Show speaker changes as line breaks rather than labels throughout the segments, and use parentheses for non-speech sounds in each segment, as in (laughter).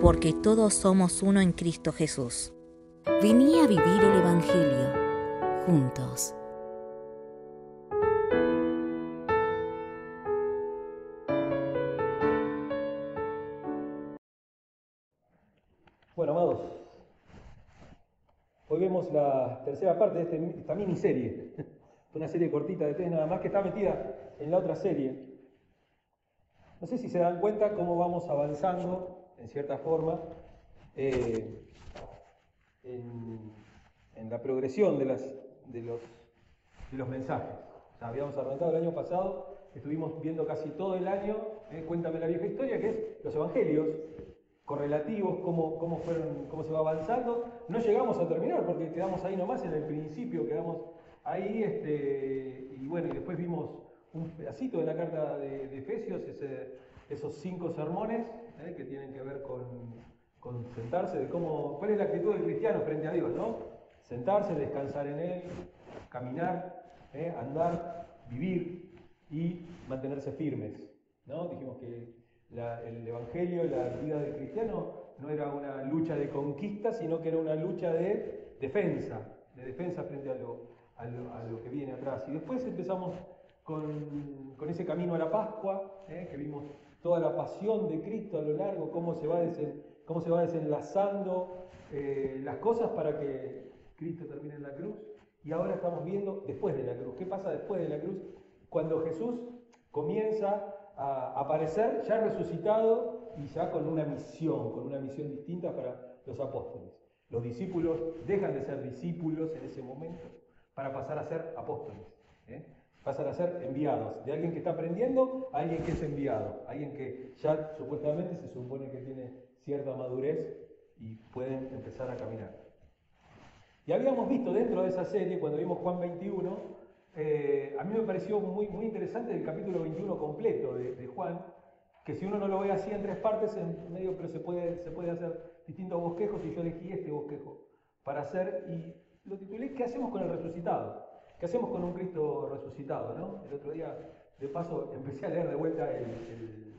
Porque todos somos uno en Cristo Jesús. Vení a vivir el Evangelio juntos.
Bueno, amados, hoy vemos la tercera parte de este- esta miniserie, (laughs) una serie cortita de tres nada más que está metida en la otra serie. No sé si se dan cuenta cómo vamos avanzando, en cierta forma, eh, en, en la progresión de, las, de, los, de los mensajes. O habíamos arrancado el año pasado, estuvimos viendo casi todo el año, eh, Cuéntame la vieja historia, que es los evangelios, correlativos, cómo, cómo, fueron, cómo se va avanzando. No llegamos a terminar porque quedamos ahí nomás en el principio, quedamos ahí, este, y bueno, y después vimos un pedacito de la carta de, de Efesios, esos cinco sermones eh, que tienen que ver con, con sentarse, de cómo, cuál es la actitud del cristiano frente a Dios, ¿no? Sentarse, descansar en Él, caminar, eh, andar, vivir y mantenerse firmes, ¿no? Dijimos que la- el Evangelio, la vida del cristiano, no era una lucha de conquista, sino que era una lucha de defensa, de defensa frente a lo, a lo- a lo que viene atrás. Y después empezamos con, con ese camino a la Pascua, ¿eh? que vimos toda la pasión de Cristo a lo largo, cómo se va, desenlazando eh, las cosas para que Cristo termine en la cruz. Y ahora estamos viendo después de la cruz. ¿Qué pasa después de la cruz? Cuando Jesús comienza a aparecer ya resucitado y ya con una misión, con una misión distinta para los apóstoles. Los discípulos dejan de ser discípulos en ese momento para pasar a ser apóstoles. ¿eh? Pasan a ser enviados. De alguien que está aprendiendo a alguien que es enviado. Alguien que ya supuestamente se supone que tiene cierta madurez y pueden empezar a caminar. Y habíamos visto dentro de esa serie, cuando vimos Juan 21, eh, a mí me pareció muy, muy interesante el capítulo 21 completo de, de Juan, que si uno no lo ve así en tres partes, en medio, pero se puede, se puede hacer distintos bosquejos y yo elegí este bosquejo para hacer y lo titulé ¿Qué hacemos con el resucitado? ¿Qué hacemos con un Cristo resucitado? ¿no? El otro día, de paso, empecé a leer de vuelta el...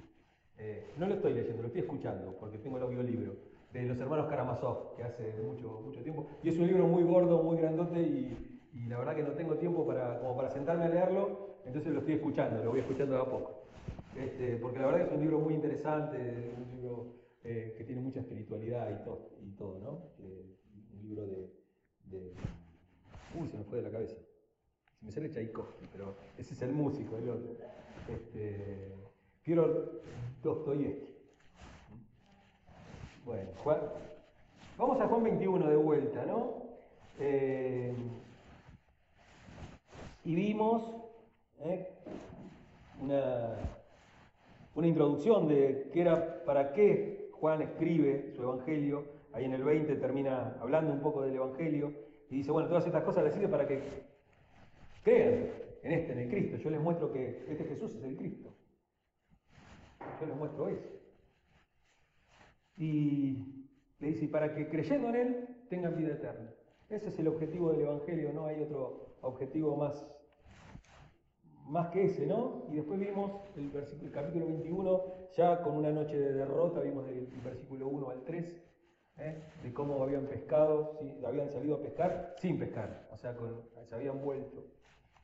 eh, no lo estoy leyendo, lo estoy escuchando, porque tengo el audiolibro, de los hermanos Karamazov, que hace mucho, mucho tiempo. Y es un libro muy gordo, muy grandote, y, la verdad que no tengo tiempo para, como para sentarme a leerlo, entonces lo estoy escuchando, lo voy escuchando de a poco. Este, porque la verdad que es un libro muy interesante, un libro eh, que tiene mucha espiritualidad y todo, y todo ¿no? Eh, un libro de, de... Uy, se me fue de la cabeza. Me sale Tchaikovsky, pero ese es el músico, el otro. Este, Fyodor Dostoyevsky. Bueno, Juan, vamos a Juan 21 de vuelta, ¿no? Eh, y vimos ¿eh? una, una introducción de qué era, para qué Juan escribe su evangelio. Ahí en el 20 termina hablando un poco del evangelio y dice, bueno, todas estas cosas les sirven para que crean en este, en el Cristo. Yo les muestro que este Jesús es el Cristo. Yo les muestro eso. Y le dice, y para que creyendo en Él tengan vida eterna. Ese es el objetivo del Evangelio, no hay otro objetivo más, más que ese, ¿no? Y después vimos el, versículo, el capítulo 21, ya con una noche de derrota, vimos del versículo 1 al 3, ¿eh? de cómo habían pescado, ¿sí? habían salido a pescar sin pescar, o sea, se habían vuelto.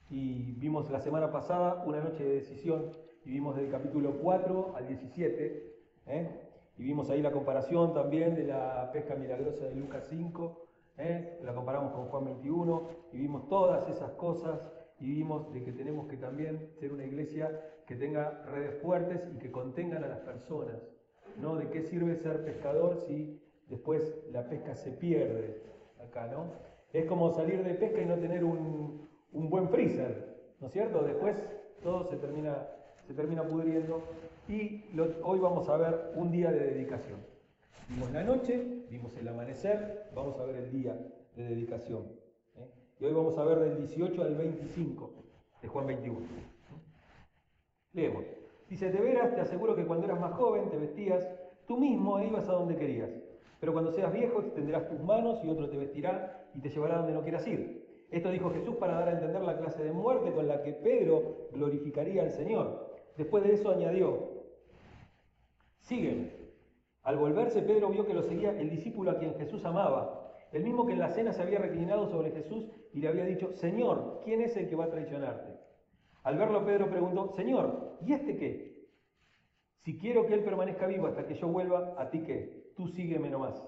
Y vimos la semana pasada una noche de decisión, y vimos del capítulo 4 al 17, ¿eh? y vimos ahí la comparación también de la pesca milagrosa de Lucas 5, ¿eh? la comparamos con Juan 21, y vimos todas esas cosas, y vimos de que tenemos que también ser una iglesia que tenga redes fuertes y que contengan a las personas. ¿no? ¿De qué sirve ser pescador si después la pesca se pierde acá, ¿no? Es como salir de pesca y no tener un, un buen freezer, ¿no es cierto? Después todo se termina, se termina pudriendo y hoy vamos a ver un día de dedicación. Vimos la noche, vimos el amanecer, vamos a ver el día de dedicación. ¿eh? Y hoy vamos a ver del 18 al 25 de Juan 21. Leemos. Dice, de veras te aseguro que cuando eras más joven te vestías tú mismo e ibas a donde querías. Pero cuando seas viejo extenderás tus manos y otro te vestirá y te llevará donde no quieras ir. Esto dijo Jesús para dar a entender la clase de muerte con la que Pedro glorificaría al Señor. Después de eso añadió, sígueme. Al volverse, Pedro vio que lo seguía el discípulo a quien Jesús amaba, el mismo que en la cena se había reclinado sobre Jesús y le había dicho, Señor, ¿quién es el que va a traicionarte? Al verlo, Pedro preguntó, Señor, ¿y este qué? Si quiero que él permanezca vivo hasta que yo vuelva, ¿a ti qué? Tú sígueme nomás.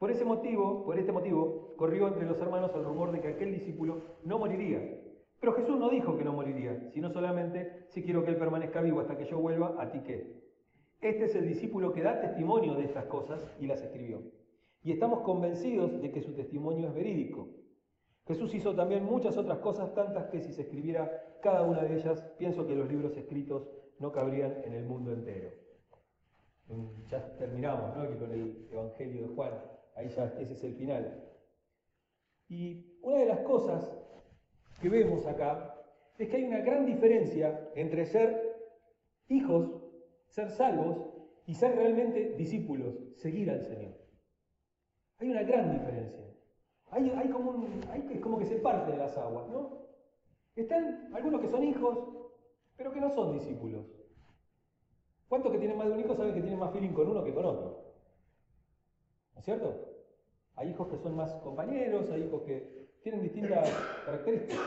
Por ese motivo, por este motivo, corrió entre los hermanos el rumor de que aquel discípulo no moriría. Pero Jesús no dijo que no moriría, sino solamente, si quiero que él permanezca vivo hasta que yo vuelva, ¿a ti qué? Este es el discípulo que da testimonio de estas cosas y las escribió. Y estamos convencidos de que su testimonio es verídico. Jesús hizo también muchas otras cosas, tantas que si se escribiera cada una de ellas, pienso que los libros escritos no cabrían en el mundo entero. Ya terminamos ¿no? con el Evangelio de Juan, ahí ya ese es el final. Y una de las cosas que vemos acá es que hay una gran diferencia entre ser hijos ser salvos y ser realmente discípulos, seguir al Señor. Hay una gran diferencia. Hay, como, como que se parte de las aguas, ¿no? Están algunos que son hijos, pero que no son discípulos. ¿Cuántos que tienen más de un hijo saben que tienen más feeling con uno que con otro? ¿No es cierto? Hay hijos que son más compañeros, hay hijos que tienen distintas (coughs) características.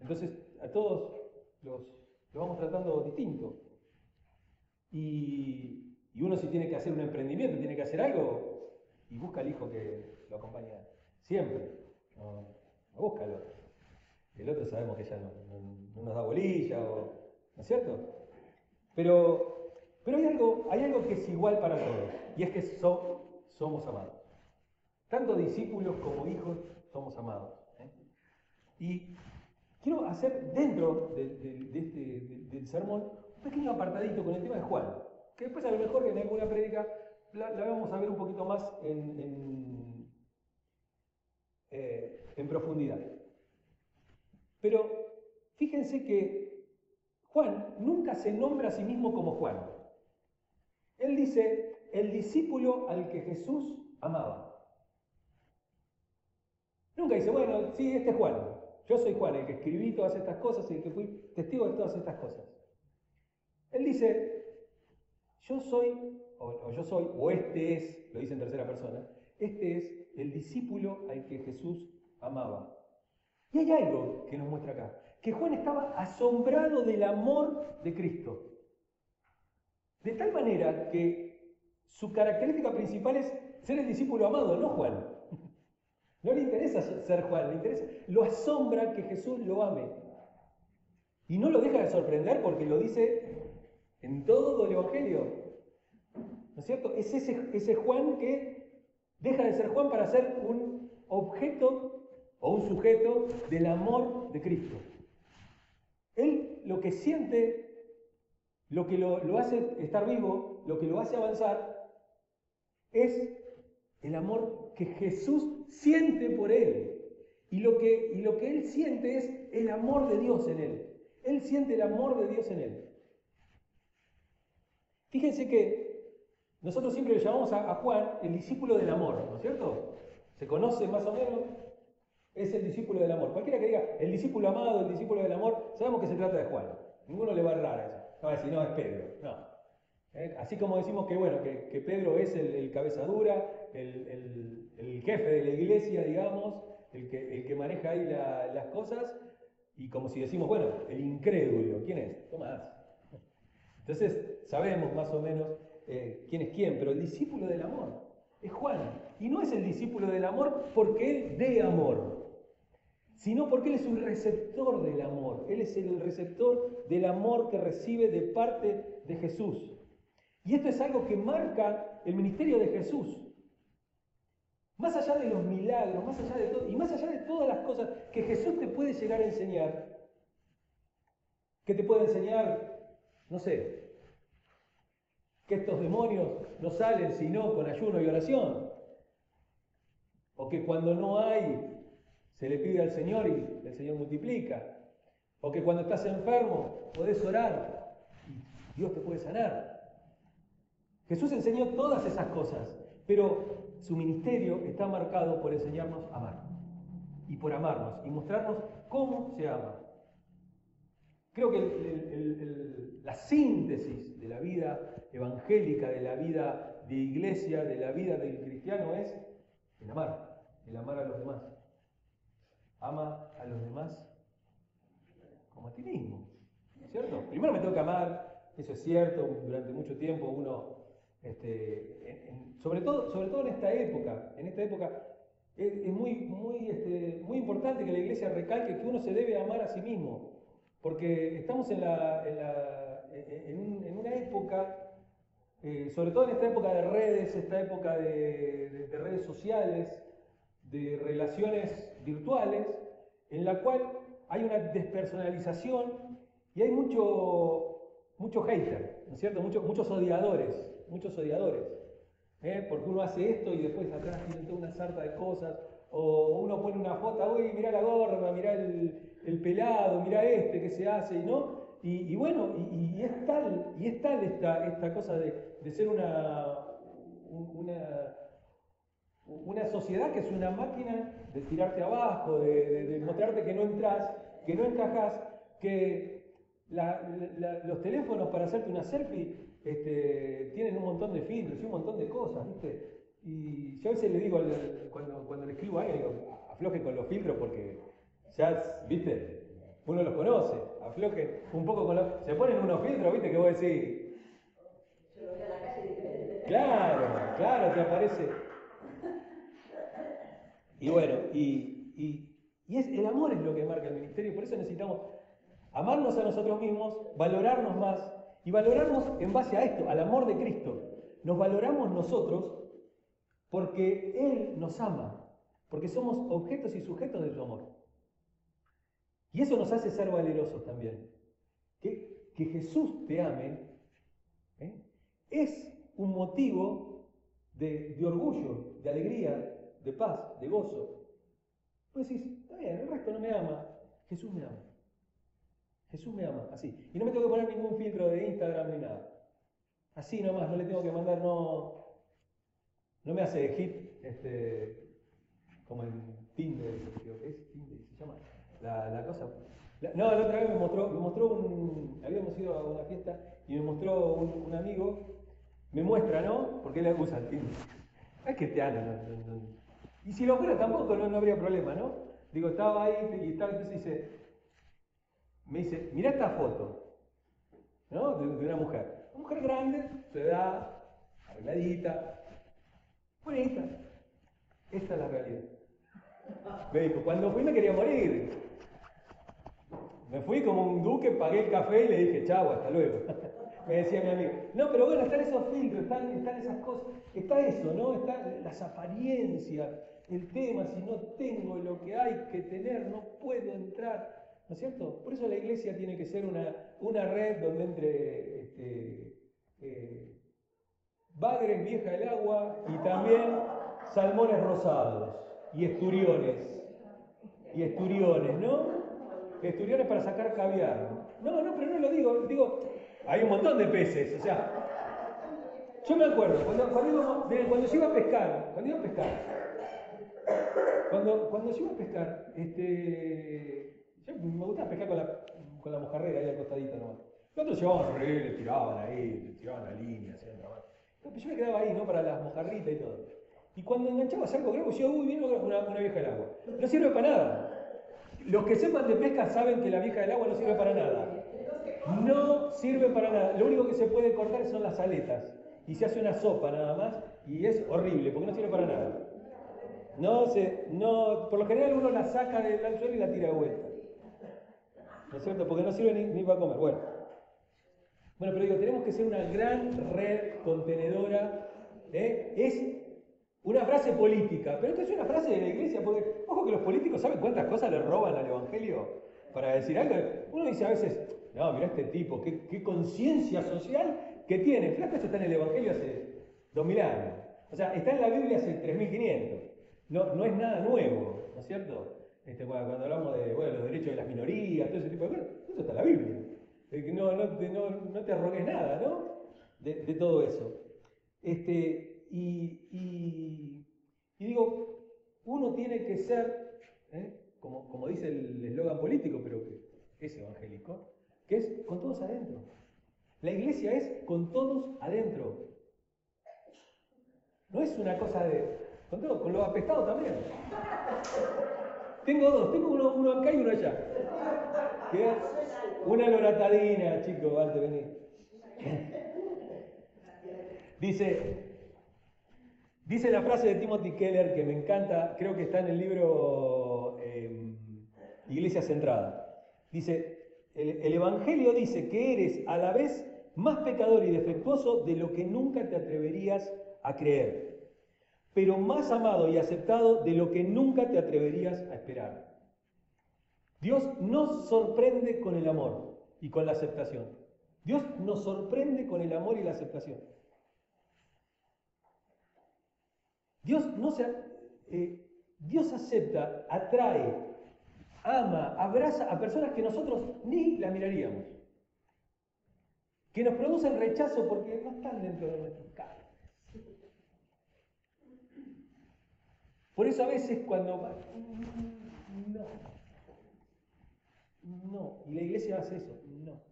Entonces, a todos los, los vamos tratando distinto. Y, uno si tiene que hacer un emprendimiento, tiene que hacer algo, y busca al hijo que lo acompaña siempre. No, busca al otro. El otro sabemos que ya no, nos da bolilla, ¿no es cierto? Pero, pero hay, algo, hay algo que es igual para todos, y es que somos amados. Tanto discípulos como hijos somos amados. ¿eh? Y quiero hacer dentro este, del sermón pequeño apartadito con el tema de Juan, que después a lo mejor en alguna prédica la, vamos a ver un poquito más eh, en profundidad. Pero fíjense que Juan nunca se nombra a sí mismo como Juan. Él dice, el discípulo al que Jesús amaba. Nunca dice, bueno, sí, este es Juan. Yo soy Juan, el que escribí todas estas cosas y el que fui testigo de todas estas cosas. Él dice, yo soy, o, yo soy, o este es, lo dice en tercera persona, este es el discípulo al que Jesús amaba. Y hay algo que nos muestra acá, que Juan estaba asombrado del amor de Cristo. De tal manera que su característica principal es ser el discípulo amado, no Juan. (laughs) No le interesa ser Juan, le interesa, lo asombra que Jesús lo ame. Y no lo deja de sorprender porque lo dice en todo el Evangelio. ¿No es cierto? Es ese, ese Juan que deja de ser Juan para ser un objeto o un sujeto del amor de Cristo. Él lo que siente, lo que lo, hace estar vivo, lo que lo hace avanzar, es el amor que Jesús siente por él. Y lo, que, y lo que él siente es el amor de Dios en él. Él siente el amor de Dios en él. Fíjense que nosotros siempre le llamamos a, Juan el discípulo del amor, ¿no es cierto? ¿Se conoce más o menos? Es el discípulo del amor. Cualquiera que diga el discípulo amado, el discípulo del amor, sabemos que se trata de Juan. Ninguno le va a errar a eso. No va a decir, no, es Pedro. No. ¿Eh? Así como decimos que, bueno, que, Pedro es el, cabeza dura, el, jefe de la iglesia, digamos, el que, el que maneja ahí las cosas, y como si decimos, bueno, el incrédulo, ¿quién es? Tomás. Entonces sabemos más o menos eh, quién es quién, pero el discípulo del amor es Juan. Y no es el discípulo del amor porque él dé amor, sino porque él es un receptor del amor. Él es el receptor del amor que recibe de parte de Jesús. Y esto es algo que marca el ministerio de Jesús. Más allá de los milagros, más allá de todo, y más allá de todas las cosas que Jesús te puede llegar a enseñar, que te puede enseñar no sé, que estos demonios no salen sino con ayuno y oración, o que cuando no hay se le pide al Señor y el Señor multiplica, o que cuando estás enfermo podés orar y Dios te puede sanar. Jesús enseñó todas esas cosas, pero su ministerio está marcado por enseñarnos a amar y por amarnos y mostrarnos cómo se ama. Creo que la síntesis de la vida evangélica, de la vida de iglesia, de la vida del cristiano es el amar, el amar a los demás. Ama a los demás como a ti mismo, ¿cierto? Primero me tengo que amar, eso es cierto, durante mucho tiempo uno este, sobre, todo, sobre todo en esta época, en esta época es, muy, muy, este, muy importante que la iglesia recalque que uno se debe amar a sí mismo, porque estamos en, la, en, una época, eh, sobre todo en esta época de redes, esta época de, redes sociales, de relaciones virtuales, en la cual hay una despersonalización y hay mucho, mucho hater, ¿no es cierto? Muchos, muchos odiadores muchos odiadores. ¿eh? Porque uno hace esto y después atrás tiene toda una sarta de cosas. O uno pone una foto, uy, mira la gorra, mira el, pelado, mira este que se hace, no. Y, bueno, y, es tal, y es tal esta, esta cosa de, ser una, una, sociedad que es una máquina de tirarte abajo, de, mostrarte que no entras, que no encajas, que los teléfonos para hacerte una selfie este, tienen un montón de filtros y un montón de cosas, ¿viste? Y yo a veces le digo, cuando, cuando le escribo a alguien, afloje con los filtros porque ya, ¿viste? Uno los conoce, afloje un poco con los... Se ponen unos filtros, ¿viste? Que vos decís... Yo lo veo a la calle Claro, claro, te aparece... Y bueno, y, y, y es, el amor es lo que marca el ministerio, por eso necesitamos amarnos a nosotros mismos, valorarnos más y valorarnos en base a esto, al amor de Cristo. Nos valoramos nosotros porque Él nos ama, porque somos objetos y sujetos de su amor. Y eso nos hace ser valerosos también. Que, que Jesús te ame ¿eh? es un motivo de, orgullo, de alegría, de paz, de gozo. Pues decís, está bien, el resto no me ama, Jesús me ama. Jesús me ama, así. Y no me tengo que poner ningún filtro de Instagram ni nada. Así nomás, no le tengo que mandar, no, no me hace hit, este, como en Tinder, creo es Tinder, se llama, la, cosa. no, la otra vez me mostró, me mostró un, habíamos ido a una fiesta y me mostró un, amigo, me muestra, ¿no? Porque él usa el Tinder. Es que te no, no, Y si lo fuera tampoco, no, no habría problema, ¿no? Digo, estaba ahí y estaba, entonces dice, me dice, mira esta foto, ¿no? De, una mujer. Una mujer grande, su edad, arregladita, bonita. Esta es la realidad. Me dijo, cuando fui me quería morir. Me fui como un duque, pagué el café y le dije, chau, hasta luego. (laughs) me decía mi amigo. No, pero bueno, están esos filtros, están, están esas cosas, está eso, ¿no? Están las apariencias, el tema, si no tengo lo que hay que tener, no puedo entrar. ¿No es cierto? Por eso la iglesia tiene que ser una, una red donde entre este, eh, bagres vieja el agua y también salmones rosados y esturiones. Y esturiones, ¿no? Esturiones para sacar caviar. No, no, pero no lo digo. Digo, hay un montón de peces, o sea. Yo me acuerdo, cuando, cuando, cuando yo iba a pescar, cuando iba a pescar, cuando, cuando yo iba a pescar, este, me gustaba pescar con la, con la mojarrera ahí al costadito nomás. Los otros llevaban redes, tiraban ahí, tiraban la línea, hacían trabajo. Yo me quedaba ahí, ¿no? Para las mojarritas y todo. Y cuando enganchabas algo grego, yo, uy, viene una, una vieja del agua. No sirve para nada. Los que sepan de pesca saben que la vieja del agua no sirve para nada. No sirve para nada. Lo único que se puede cortar son las aletas. Y se hace una sopa nada más. Y es horrible, porque no sirve para nada. No se, no, por lo general uno la saca del anzuelo y la tira de vuelta. ¿No es cierto? Porque no sirve ni, para comer. Bueno. Bueno, pero digo, tenemos que ser una gran red contenedora. ¿eh? Es una frase política, pero esto es una frase de la iglesia, porque ojo que los políticos saben cuántas cosas le roban al Evangelio para decir algo. Uno dice a veces, no, mira este tipo, qué, conciencia social que tiene, flaco, esto está en el Evangelio hace 2000 años. O sea, está en la Biblia hace 3500. No, no es nada nuevo, ¿no es cierto? Este, cuando, hablamos de los derechos de las minorías, todo ese tipo de cosas, eso está en la Biblia. No, te, no, arrogues nada, ¿no? De, todo eso. Este, y, digo, uno tiene que ser, ¿eh? como, como dice el eslogan político, pero que es evangélico, que es con todos adentro. La iglesia es con todos adentro. No es una cosa de. Con todo, con los apestados también. Tengo dos, tengo uno, acá y uno allá. Una loratadina, chicos, vale, vení. Dice, dice la frase de Timothy Keller que me encanta, creo que está en el libro eh, Iglesia Centrada. Dice, el Evangelio dice que eres a la vez más pecador y defectuoso de lo que nunca te atreverías a creer, pero más amado y aceptado de lo que nunca te atreverías a esperar. Dios nos sorprende con el amor y con la aceptación. Dios nos sorprende con el amor y la aceptación. Dios no se, eh, Dios acepta, atrae, ama, abraza a personas que nosotros ni la miraríamos que nos producen rechazo porque no están dentro de nuestros carnes. Por eso a veces cuando... No. No. Y la iglesia hace eso. No.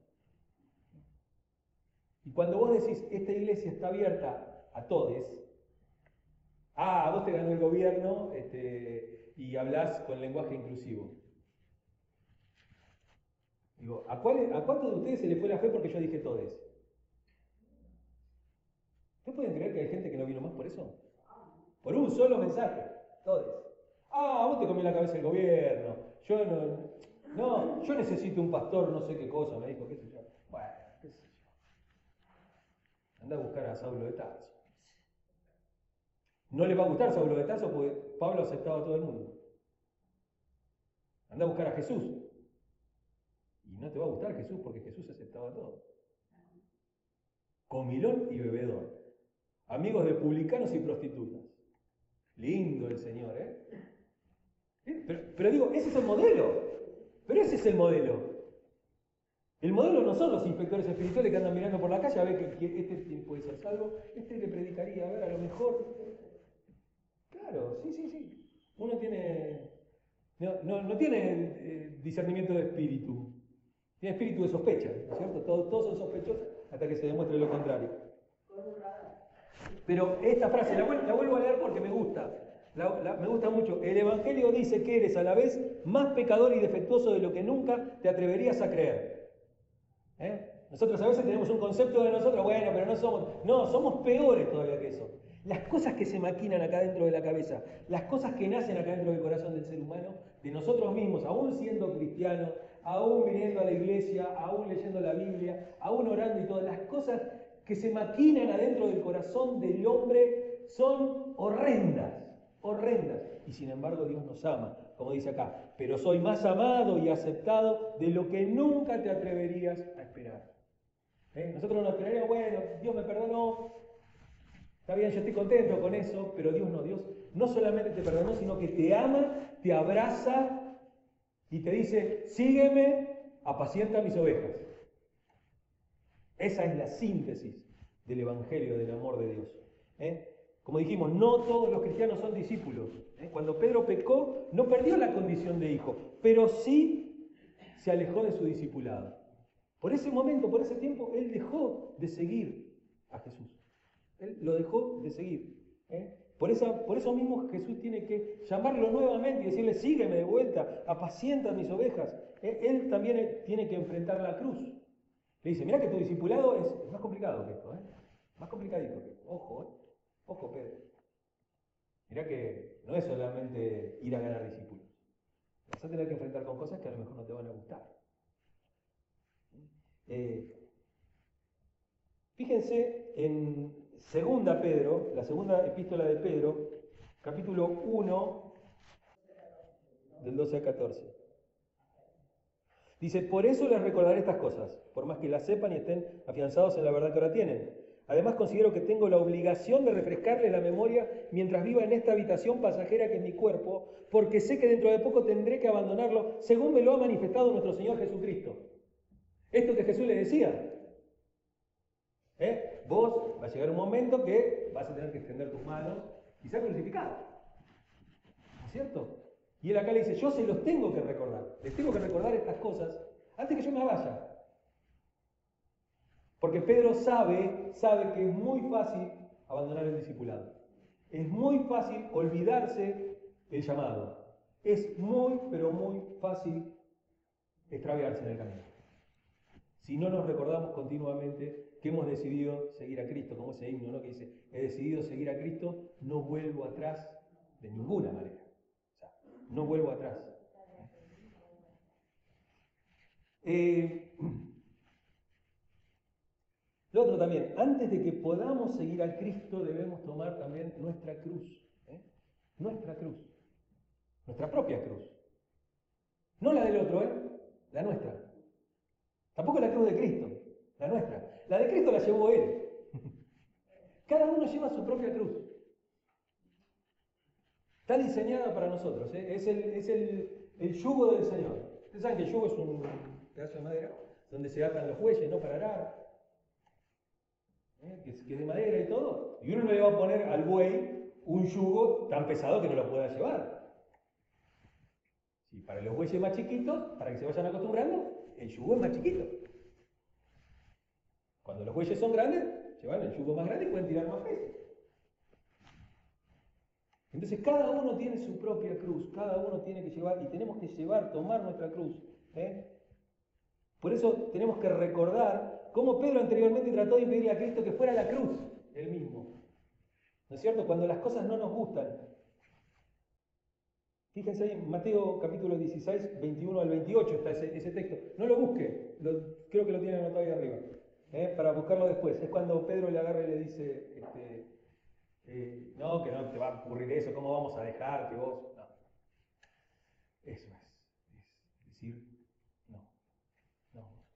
Y cuando vos decís, esta iglesia está abierta a todos, ah, vos te ganó el gobierno este, y hablas con lenguaje inclusivo. Digo, ¿a, cuántos de ustedes se le fue la fe porque yo dije todo eso? ¿Ustedes pueden creer que hay gente que no vino más por eso? Por un solo mensaje, todos. Ah, vos te comió la cabeza el gobierno. Yo no, no, yo necesito un pastor, no sé qué cosa, me dijo, qué sé yo. Bueno, qué sé yo. Anda a buscar a Saulo de Tarso. No le va a gustar Saulo de Tarso porque Pablo aceptaba a todo el mundo. Anda a buscar a Jesús. Y no te va a gustar Jesús porque Jesús aceptaba todo. Comilón y bebedor. Amigos de publicanos y prostitutas. Lindo el Señor, ¿eh? Pero, digo, ese es el modelo. Pero ese es el modelo. El modelo no son los inspectores espirituales que andan mirando por la calle a ver que, este puede ser salvo, este le predicaría, a ver, a lo mejor. Claro, sí, sí, sí. Uno tiene. No, tiene eh, discernimiento de espíritu. Tiene espíritu de sospecha, ¿no es cierto? Todos, todos son sospechosos hasta que se demuestre lo contrario. Pero esta frase la, vuelvo a leer porque me gusta. me gusta mucho. El Evangelio dice que eres a la vez más pecador y defectuoso de lo que nunca te atreverías a creer. ¿Eh? Nosotros a veces tenemos un concepto de nosotros, bueno, pero no somos. No, somos peores todavía que eso. Las cosas que se maquinan acá dentro de la cabeza, las cosas que nacen acá dentro del corazón del ser humano, de nosotros mismos, aún siendo cristianos, aún viniendo a la iglesia, aún leyendo la Biblia, aún orando y todas las cosas que se maquinan adentro del corazón del hombre son horrendas, horrendas. Y sin embargo Dios nos ama, como dice acá, pero soy más amado y aceptado de lo que nunca te atreverías a esperar. ¿Eh? Nosotros nos creeríamos, bueno, Dios me perdonó, Está bien, yo estoy contento con eso, pero Dios no, Dios no solamente te perdonó, sino que te ama, te abraza y te dice, sígueme, apacienta mis ovejas. Esa es la síntesis del Evangelio, del amor de Dios. ¿eh? Como dijimos, no todos los cristianos son discípulos. ¿eh? Cuando Pedro pecó, no perdió la condición de hijo, pero sí se alejó de su discipulado. Por ese momento, por ese tiempo, él dejó de seguir a Jesús. Él lo dejó de seguir. ¿eh? Por, por eso mismo Jesús tiene que llamarlo nuevamente y decirle, sígueme de vuelta, apacienta mis ovejas. Él también tiene que enfrentar la cruz. Le dice, mira que tu discipulado es, más complicado que esto, ¿eh? más complicadito que esto. Ojo, ¿eh? ojo Pedro. Mira que no es solamente ir a ganar discípulos. Vas a tener que enfrentar con cosas que a lo mejor no te van a gustar. fíjense en Segunda Pedro, la segunda epístola de Pedro, capítulo 1, del 12 al 14. Dice, por eso les recordaré estas cosas, por más que las sepan y estén afianzados en la verdad que ahora tienen. Además considero que tengo la obligación de refrescarles la memoria mientras viva en esta habitación pasajera que es mi cuerpo, porque sé que dentro de poco tendré que abandonarlo, según me lo ha manifestado nuestro Señor Jesucristo. Esto que Jesús le decía. ¿eh? Vos va a llegar un momento que vas a tener que extender tus manos y ser crucificado. ¿No es cierto? Y él acá le dice, yo se los tengo que recordar, les tengo que recordar estas cosas antes que yo me vaya. Porque Pedro sabe, sabe que es muy fácil abandonar el discipulado. Es muy fácil olvidarse el llamado. Es muy, pero muy fácil extraviarse en el camino. Si no nos recordamos continuamente que hemos decidido seguir a Cristo, como ese himno ¿no? que dice, he decidido seguir a Cristo, no vuelvo atrás de ninguna manera. No vuelvo atrás. Eh, lo otro también, antes de que podamos seguir a Cristo debemos tomar también nuestra cruz. ¿eh? Nuestra cruz. Nuestra propia cruz. No la del otro, ¿eh? La nuestra. Tampoco la cruz de Cristo, la nuestra. La de Cristo la llevó Él. (laughs) Cada uno lleva su propia cruz. Está diseñada para nosotros. ¿eh? Es, el, el, yugo del Señor. Ustedes saben que el yugo es un pedazo de madera donde se atan los bueyes, ¿no? Para arar. ¿eh? que, es, de madera y todo, y uno no le va a poner al buey un yugo tan pesado que no lo pueda llevar. Si para los bueyes más chiquitos, para que se vayan acostumbrando, el yugo es más chiquito. Cuando los bueyes son grandes, llevan el yugo más grande y pueden tirar más peso. Entonces cada uno tiene su propia cruz, cada uno tiene que llevar, y tenemos que llevar, tomar nuestra cruz. ¿eh? Por eso tenemos que recordar cómo Pedro anteriormente trató de impedirle a Cristo que fuera la cruz, él mismo. ¿No es cierto? Cuando las cosas no nos gustan. Fíjense ahí Mateo capítulo 16, 21 al 28 está ese, texto. No lo busque, creo que lo tiene anotado ahí arriba, ¿eh? para buscarlo después. Es cuando Pedro le agarra y le dice, este, eh, no, que no te va a ocurrir eso, ¿cómo vamos a dejar que vos... No. Eso es, es decir,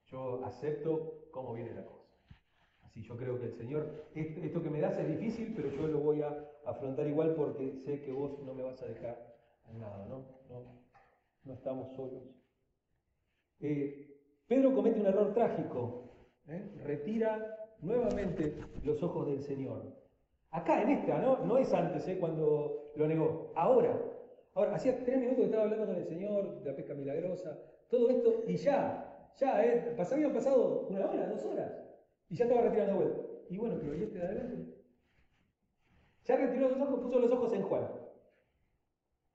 yo acepto cómo viene la cosa. Así yo creo que el Señor, esto que me das es difícil, pero yo lo voy a afrontar igual porque sé que vos no me vas a dejar en nada, ¿no? No, estamos solos. Eh, Pedro comete un error trágico, ¿eh? retira nuevamente los ojos del Señor. Acá, en esta, ¿no? Es antes, ¿eh? cuando lo negó, ahora. Ahora, hacía tres minutos que estaba hablando con el Señor de la pesca milagrosa, todo esto, y ya, ya, eh, habían pasado una hora, dos horas, y ya estaba retirando vuelta. Y bueno, pero ¿y este de adelante? Ya retiró los ojos, puso los ojos en Juan.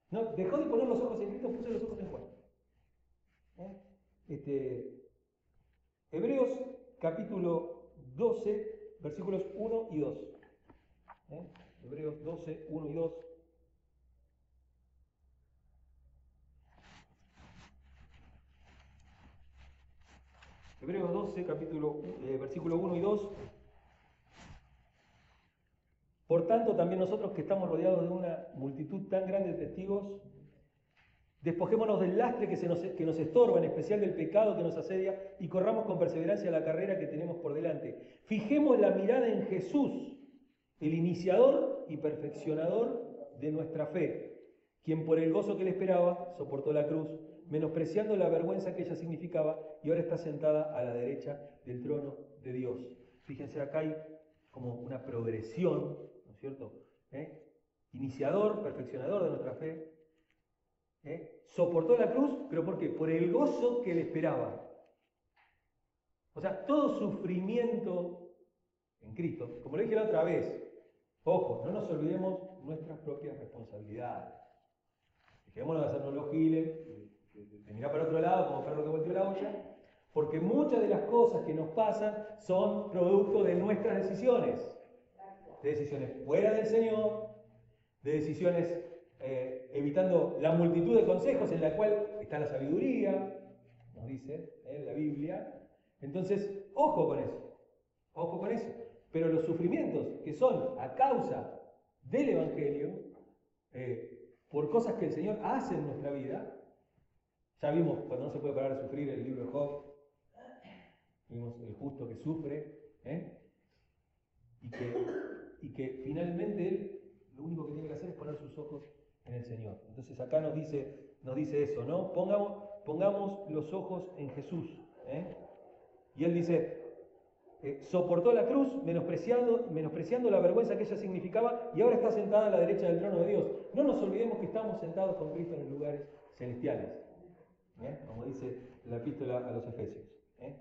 No, dejó de poner los ojos en Cristo, puso los ojos en Juan. ¿Eh? Este, Hebreos capítulo 12, versículos 1 y 2. ¿Eh? Hebreos 12, 1 y 2. Hebreos 12, capítulo, eh, versículo 1 y 2. Por tanto, también nosotros que estamos rodeados de una multitud tan grande de testigos, despojémonos del lastre que, se nos, que nos estorba, en especial del pecado que nos asedia, y corramos con perseverancia la carrera que tenemos por delante. Fijemos la mirada en Jesús, el iniciador y perfeccionador de nuestra fe, quien por el gozo que le esperaba soportó la cruz menospreciando la vergüenza que ella significaba, y ahora está sentada a la derecha del trono de Dios. Fíjense, acá hay como una progresión, ¿no es cierto? ¿Eh? Iniciador, perfeccionador de nuestra fe. ¿Eh? Soportó la cruz, pero ¿por qué? Por el gozo que le esperaba. O sea, todo sufrimiento en Cristo, como le dije la otra vez, ojo, no nos olvidemos nuestras propias responsabilidades. Dejémonos de hacernos los giles, de, mirar para otro lado como perro que volteó la olla, porque muchas de las cosas que nos pasan son producto de nuestras decisiones. De decisiones fuera del Señor, de decisiones eh, evitando la multitud de consejos en la cual está la sabiduría, nos dice en la Biblia. Entonces, ojo con eso, ojo con eso. Pero los sufrimientos que son a causa del Evangelio, eh, por cosas que el Señor hace en nuestra vida, Ya vimos cuando no se puede parar de sufrir el libro de Job. Vimos el justo que sufre. ¿eh? Y, que, y que finalmente él lo único que tiene que hacer es poner sus ojos en el Señor. Entonces acá nos dice, nos dice eso, ¿no? Pongamos, pongamos los ojos en Jesús. ¿eh? Y él dice, eh, soportó la cruz menospreciando, menospreciando la vergüenza que ella significaba y ahora está sentada a la derecha del trono de Dios. No nos olvidemos que estamos sentados con Cristo en los lugares celestiales, ¿eh? como dice la epístola a los Efesios. ¿eh?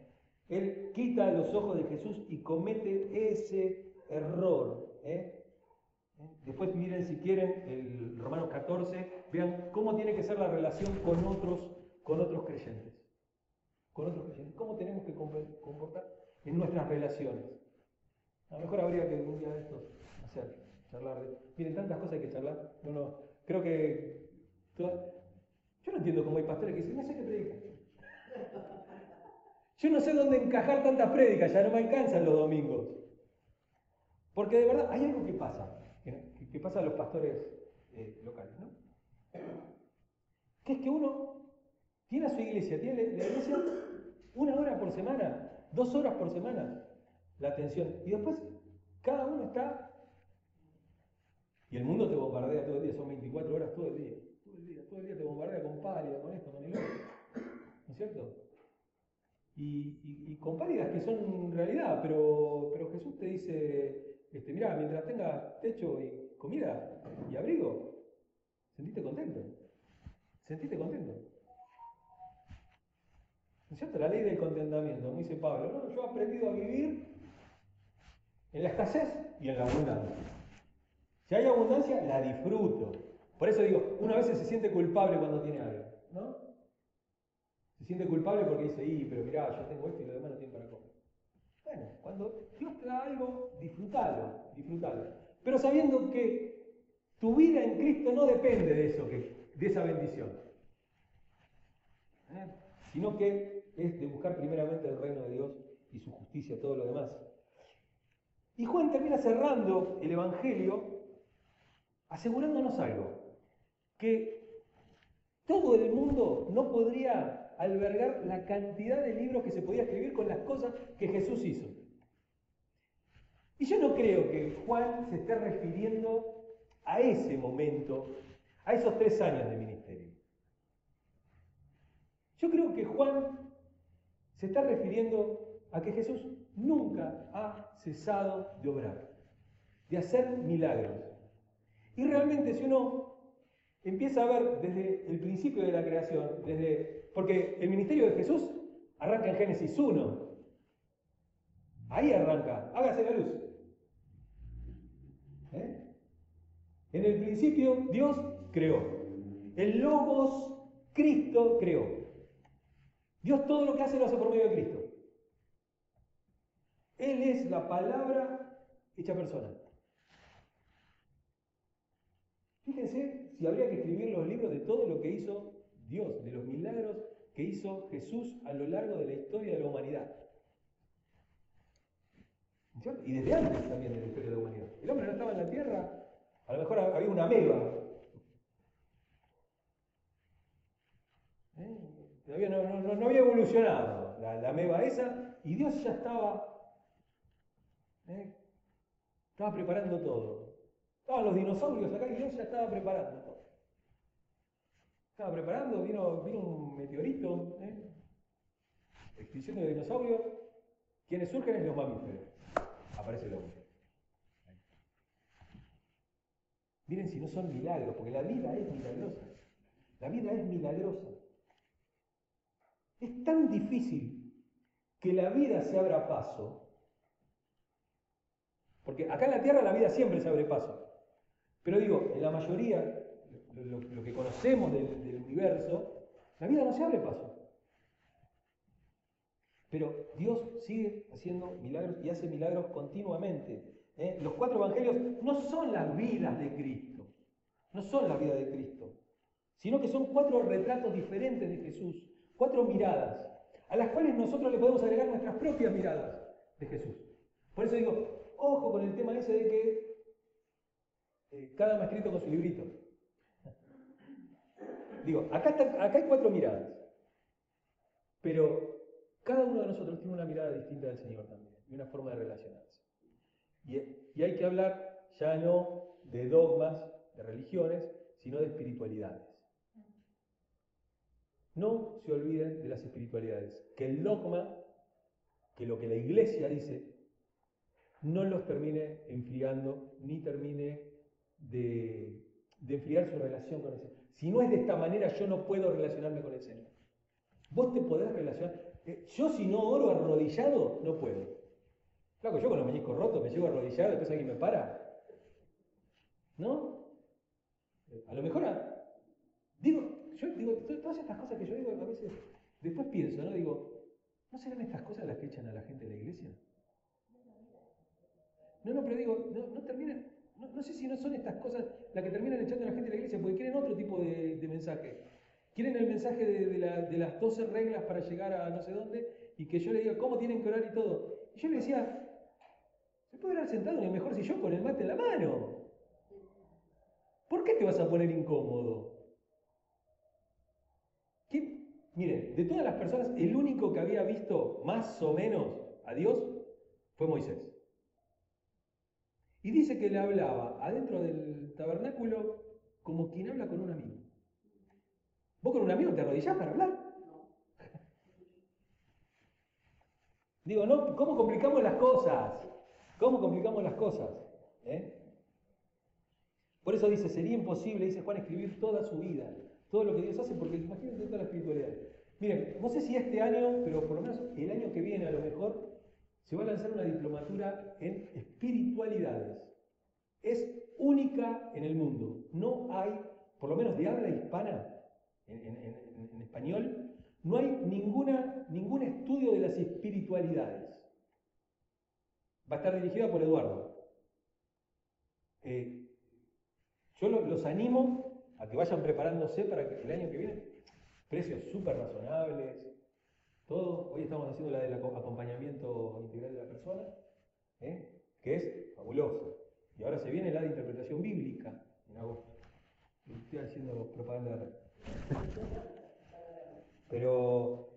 Él quita los ojos de Jesús y comete ese error. Después miren si quieren el Romanos 14, vean cómo tiene que ser la relación con otros, con otros creyentes. Con otros creyentes. ¿Cómo tenemos que comportar? En nuestras relaciones. A lo mejor habría que un día de estos hacer, charlar de. Miren, tantas cosas que charlar. No, creo que. Yo no entiendo cómo hay pastores que dicen, no sé qué predica. Yo no sé dónde encajar tantas prédicas, ya no me alcanzan los domingos. Porque de verdad hay algo que pasa, que, pasa a los pastores eh, locales, ¿no? Que es que uno tiene a su iglesia, tiene la iglesia una hora por semana, dos horas por semana la atención. Y después cada uno está... Y el mundo te bombardea todo el día, son 24 horas todo el día. Todo el día, todo el día te bombardea con pálida, con esto, con el otro. ¿No es cierto? Y, con pálidas que son realidad, pero, pero Jesús te dice, este, mira, mientras tengas techo y comida y abrigo, sentiste contento. Sentiste contento. ¿No es cierto? La ley del contentamiento, como dice Pablo. yo he aprendido a vivir en la escasez y en la abundancia. Si hay abundancia, la disfruto. Por eso digo, una vez se siente culpable cuando tiene algo, ¿no? Se siente culpable porque dice, pero mirá, yo tengo esto y lo demás no tiene para comer. Bueno, cuando Dios te da algo, disfrútalo, disfrútalo. Pero sabiendo que tu vida en Cristo no depende de eso, de esa bendición. ¿Eh? Sino que es de buscar primeramente el reino de Dios y su justicia, todo lo demás. Y Juan termina cerrando el Evangelio asegurándonos algo, que todo el mundo no podría albergar la cantidad de libros que se podía escribir con las cosas que Jesús hizo. Y yo no creo que Juan se esté refiriendo a ese momento, a esos tres años de ministerio. Yo creo que Juan se está refiriendo a que Jesús nunca ha cesado de obrar, de hacer milagros. Y realmente si uno empieza a ver desde el principio de la creación, desde porque el ministerio de Jesús arranca en Génesis 1. Ahí arranca, hágase la luz. ¿Eh? En el principio Dios creó. El Logos, Cristo creó. Dios todo lo que hace lo hace por medio de Cristo. Él es la palabra hecha persona. Fíjense si habría que escribir los libros de todo lo que hizo Dios, de los milagros que hizo Jesús a lo largo de la historia de la humanidad. Y desde antes también de la historia de la humanidad. El hombre no estaba en la tierra, a lo mejor había una meba no, había evolucionado la, la, meba esa y Dios ya estaba, ¿eh? estaba preparando todo. Estaban los dinosaurios acá y Dios ya estaba preparando todo. Estaba preparando, vino, vino un meteorito, ¿eh? extinción de dinosaurios. Quienes surgen es los mamíferos. Aparece el hombre. Miren si no son milagros, porque la vida es milagrosa. La vida es milagrosa. Es tan difícil que la vida se abra paso, porque acá en la Tierra la vida siempre se abre paso, pero digo, en la mayoría, lo, que conocemos del, universo, la vida no se abre paso. Pero Dios sigue haciendo milagros y hace milagros continuamente. ¿eh? Los cuatro evangelios no son las vidas de Cristo, no son la vida de Cristo, sino que son cuatro retratos diferentes de Jesús cuatro miradas, a las cuales nosotros le podemos agregar nuestras propias miradas de Jesús. Por eso digo, ojo con el tema ese de que eh, cada maestro con su librito. Digo, acá, acá hay cuatro miradas. Pero cada uno de nosotros tiene una mirada distinta del Señor también y una forma de relacionarse. Y, y hay que hablar ya no de dogmas, de religiones, sino de espiritualidades. No se olviden de las espiritualidades. Que el dogma, que lo que la iglesia dice, no los termine enfriando ni termine de, enfriar su relación con el Señor. Si no es de esta manera, yo no puedo relacionarme con el Señor. Vos te podés relacionar. Eh, yo si no oro arrodillado, no puedo. Claro, yo con los meñiscos rotos me llego a arrodillar, después alguien me para. ¿No? A lo mejor, yo digo, todas estas cosas que yo digo a veces, después pienso, ¿no? Digo, ¿no serán estas cosas las que echan a la gente de la iglesia? No, no, pero digo, no, terminan, no, sé si no son estas cosas las que terminan echando a la gente de la iglesia, porque quieren otro tipo de, mensaje. Quieren el mensaje de, las 12 reglas para llegar a no sé dónde y que yo le diga cómo tienen que orar y todo. Y yo le decía, se puede orar sentado en mejor sillón con el mate en la mano. ¿Por qué te vas a poner incómodo? Miren, de todas las personas, el único que había visto más o menos a Dios fue Moisés. Y dice que le hablaba adentro del tabernáculo como quien habla con un amigo. ¿Vos con un amigo te arrodillás para hablar? Digo, no, ¿cómo complicamos las cosas? ¿Cómo complicamos las cosas? ¿Eh? Por eso dice, sería imposible, dice Juan, escribir toda su vida, todo lo que Dios hace, porque imagínense toda la espiritualidad. Miren, no sé si este año, pero por lo menos el año que viene a lo mejor, se va a lanzar una diplomatura en espiritualidades. Es única en el mundo. No hay, por lo menos de habla hispana, en, español, no hay ninguna, ningún estudio de las espiritualidades. Va a estar dirigida por Eduardo. Eh, yo los animo a que vayan preparándose para que el año que viene, precios súper razonables, todo. Hoy estamos haciendo la del acompañamiento integral de la persona, ¿eh? que es fabuloso. Y ahora se viene la de interpretación bíblica en agosto. Estoy haciendo propaganda Pero,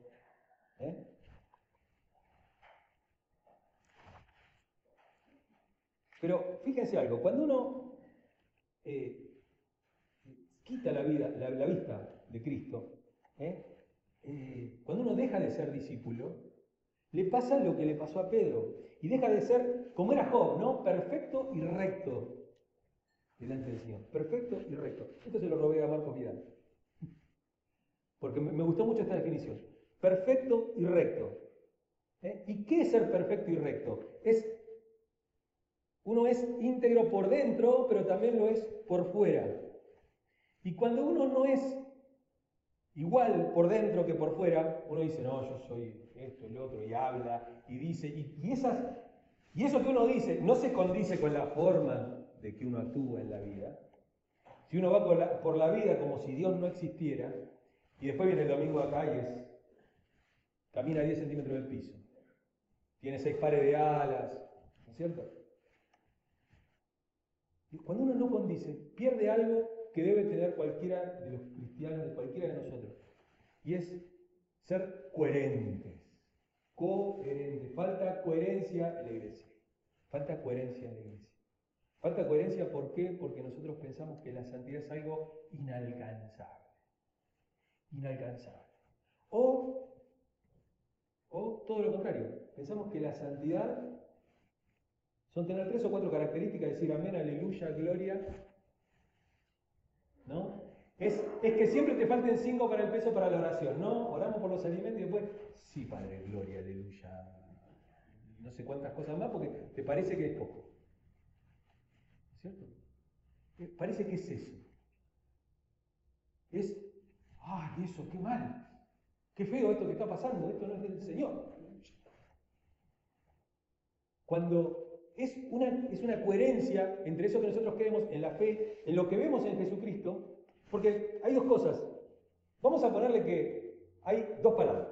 ¿eh? Pero fíjense algo, cuando uno eh, quita la, vida, la vista de Cristo, ¿eh? Eh, cuando uno deja de ser discípulo, le pasa lo que le pasó a Pedro. Y deja de ser, como era Job, ¿no? Perfecto y recto delante del Señor. Perfecto y recto. Esto se lo robé a Marcos Vidal. (laughs) Porque me gustó mucho esta definición. Perfecto y recto. ¿Eh? ¿Y qué es ser perfecto y recto? Es, uno es íntegro por dentro, pero también lo es por fuera. Y cuando uno no es Igual por dentro que por fuera, uno dice, no, yo soy esto, el otro, y habla, y dice, y, esas, y eso que uno dice no se condice con la forma de que uno actúa en la vida. Si uno va por la, vida como si Dios no existiera, y después viene el domingo acá y es, camina 10 centímetros del piso, tiene seis pares de alas, ¿no es cierto? Cuando uno no condice, pierde algo que debe tener cualquiera de los cristianos, de cualquiera de nosotros. Y es ser coherentes. Coherentes. Falta coherencia en la iglesia. Falta coherencia en la iglesia. Falta coherencia, ¿por qué? Porque nosotros pensamos que la santidad es algo inalcanzable. Inalcanzable. O, o todo lo contrario, pensamos que la santidad son tener tres o cuatro características, decir amén, aleluya, gloria, ¿no? Es, es, que siempre te falten cinco para el peso para la oración, ¿no? Oramos por los alimentos y después, sí, Padre, gloria, aleluya. No sé cuántas cosas más porque te parece que es poco. ¿Cierto? Eh, parece que es eso. Es, ay, eso, qué mal. Qué feo esto que está pasando, esto no es del Señor. Cuando es una, es una coherencia entre eso que nosotros creemos en la fe, en lo que vemos en Jesucristo, porque hay dos cosas. Vamos a ponerle que hay dos palabras.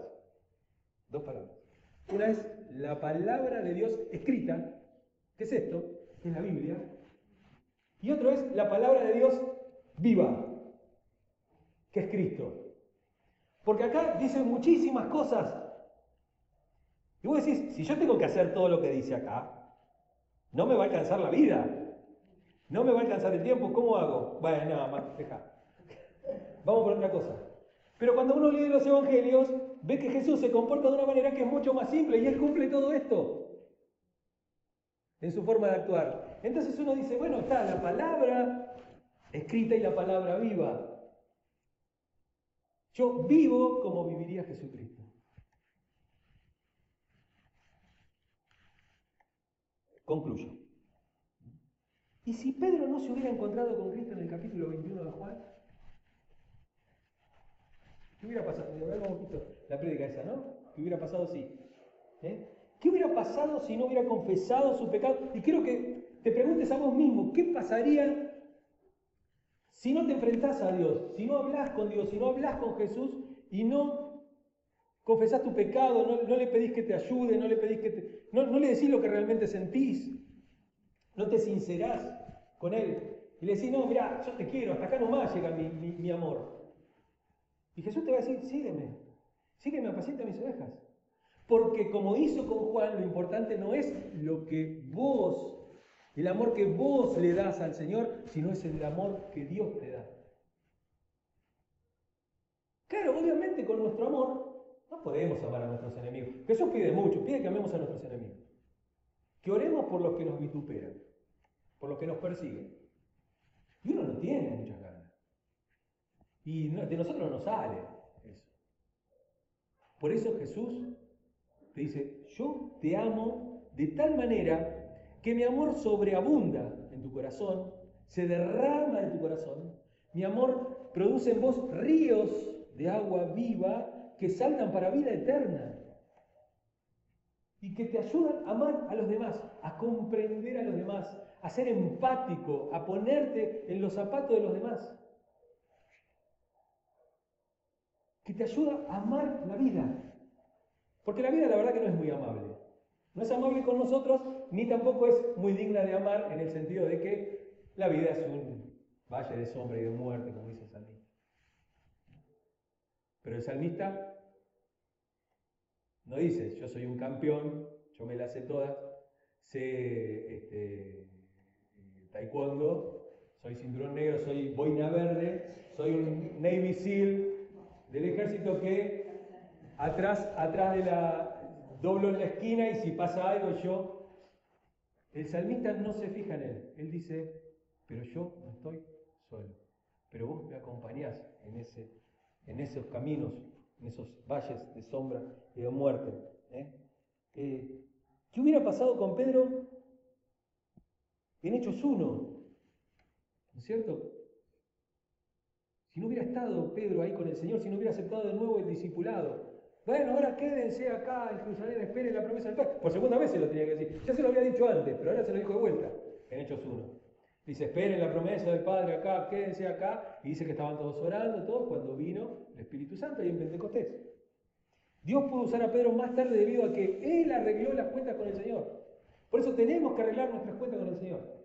Dos palabras. Una es la palabra de Dios escrita, que es esto, que es la Biblia. Y otro es la palabra de Dios viva, que es Cristo. Porque acá dice muchísimas cosas. Y vos decís, si yo tengo que hacer todo lo que dice acá, no me va a alcanzar la vida. No me va a alcanzar el tiempo, ¿cómo hago? Bueno, nada más, deja. Vamos por otra cosa. Pero cuando uno lee los evangelios, ve que Jesús se comporta de una manera que es mucho más simple y él cumple todo esto en su forma de actuar. Entonces uno dice, bueno, está la palabra escrita y la palabra viva. Yo vivo como viviría Jesucristo. Concluyo. ¿Y si Pedro no se hubiera encontrado con Cristo en el capítulo 21 de Juan? ¿Qué hubiera pasado? la prédica esa, ¿no? ¿Qué hubiera pasado si? ¿Eh? ¿Qué hubiera pasado si no hubiera confesado su pecado? Y quiero que te preguntes a vos mismo, ¿qué pasaría si no te enfrentás a Dios? Si no hablas con Dios, si no hablas con Jesús y no confesás tu pecado, no, le pedís que te ayude, no le pedís que te, no, le decís lo que realmente sentís, no te sincerás con Él y le decís, no, mira, yo te quiero, hasta acá nomás llega mi, amor. Y Jesús te va a decir, sígueme, sígueme, apacienta mis ovejas. Porque como hizo con Juan, lo importante no es lo que vos, el amor que vos le das al Señor, sino es el amor que Dios te da. Claro, obviamente con nuestro amor no podemos amar a nuestros enemigos. Jesús pide mucho, pide que amemos a nuestros enemigos. Que oremos por los que nos vituperan, por los que nos persiguen. Y uno no tiene muchas ganas. Y de nosotros no sale eso. Por eso Jesús te dice, yo te amo de tal manera que mi amor sobreabunda en tu corazón, se derrama en tu corazón, mi amor produce en vos ríos de agua viva que saltan para vida eterna y que te ayudan a amar a los demás, a comprender a los demás, a ser empático, a ponerte en los zapatos de los demás. Que te ayuda a amar la vida, porque la vida la verdad que no es muy amable. No es amable con nosotros, ni tampoco es muy digna de amar en el sentido de que la vida es un valle de sombra y de muerte, como dice el salmista. Pero el salmista no dice, yo soy un campeón, yo me las sé todas, sé este, eh, taekwondo, soy cinturón negro, soy boina verde, soy un Navy SEAL del ejército que atrás, atrás de la, doblo en la esquina y si pasa algo yo, el salmista no se fija en él, él dice, pero yo no estoy solo, pero vos me acompañás en, ese, en esos caminos, en esos valles de sombra y de muerte. ¿eh? Eh, ¿Qué hubiera pasado con Pedro en Hechos 1? ¿No es cierto? Si no hubiera estado Pedro ahí con el Señor, si no hubiera aceptado de nuevo el discipulado, bueno, ahora quédense acá en Jerusalén, esperen la promesa del Padre. Por segunda vez se lo tenía que decir. Ya se lo había dicho antes, pero ahora se lo dijo de vuelta, en Hechos 1. Dice, esperen la promesa del Padre acá, quédense acá. Y dice que estaban todos orando, todos, cuando vino el Espíritu Santo y en Pentecostés. Dios pudo usar a Pedro más tarde debido a que él arregló las cuentas con el Señor. Por eso tenemos que arreglar nuestras cuentas con el Señor.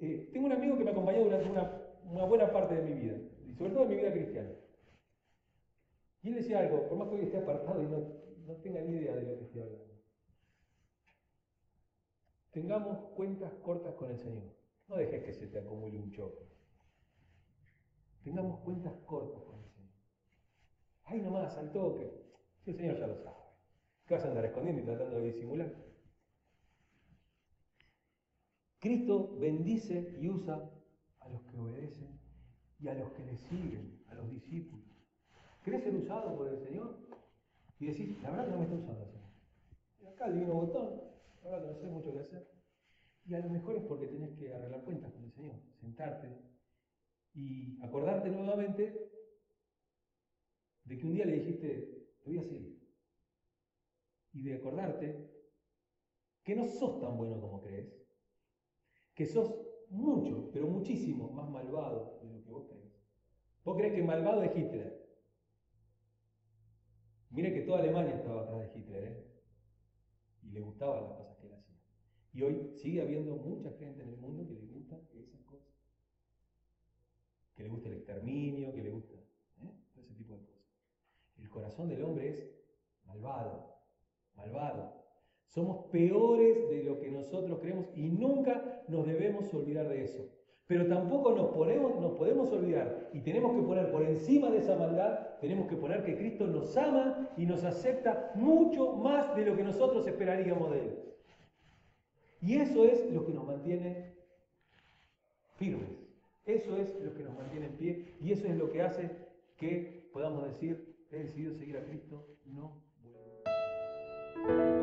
Eh, tengo un amigo que me acompañó durante una buena parte de mi vida, y sobre todo en mi vida cristiana. Y él decía algo, por más que hoy esté apartado y no, no tenga ni idea de lo que estoy hablando. Tengamos cuentas cortas con el Señor. No dejes que se te acumule un choque. Tengamos cuentas cortas con el Señor. Ay, nomás, al toque. Si el Señor ya lo sabe. ¿Qué vas a andar escondiendo y tratando de disimular? Cristo bendice y usa a los que obedecen y a los que le siguen, a los discípulos. ¿Querés ser usado por el Señor? Y decís, la verdad no me está usando el Señor. acá el divino botón, verdad que no sé mucho qué hacer. Y a lo mejor es porque tenés que arreglar cuentas con el Señor, sentarte y acordarte nuevamente de que un día le dijiste, te voy a seguir. Y de acordarte que no sos tan bueno como crees, que sos mucho, pero muchísimo más malvado de lo que vos crees. ¿Vos crees que malvado es Hitler? Mire que toda Alemania estaba atrás de Hitler, ¿eh? Y le gustaban las cosas que él hacía. Y hoy sigue habiendo mucha gente en el mundo que le gusta esas cosas. que le guste el exterminio, que le gusta ¿eh? todo ese tipo de cosas. El corazón del hombre es malvado, malvado. Somos peores de lo que nosotros creemos y nunca nos debemos olvidar de eso. Pero tampoco nos, podemos olvidar y tenemos que poner por encima de esa maldad, tenemos que poner que Cristo nos ama y nos acepta mucho más de lo que nosotros esperaríamos de Él. Y eso es lo que nos mantiene firmes. Eso es lo que nos mantiene en pie y eso es lo que hace que podamos decir, he decidido seguir a Cristo, no vuelvo.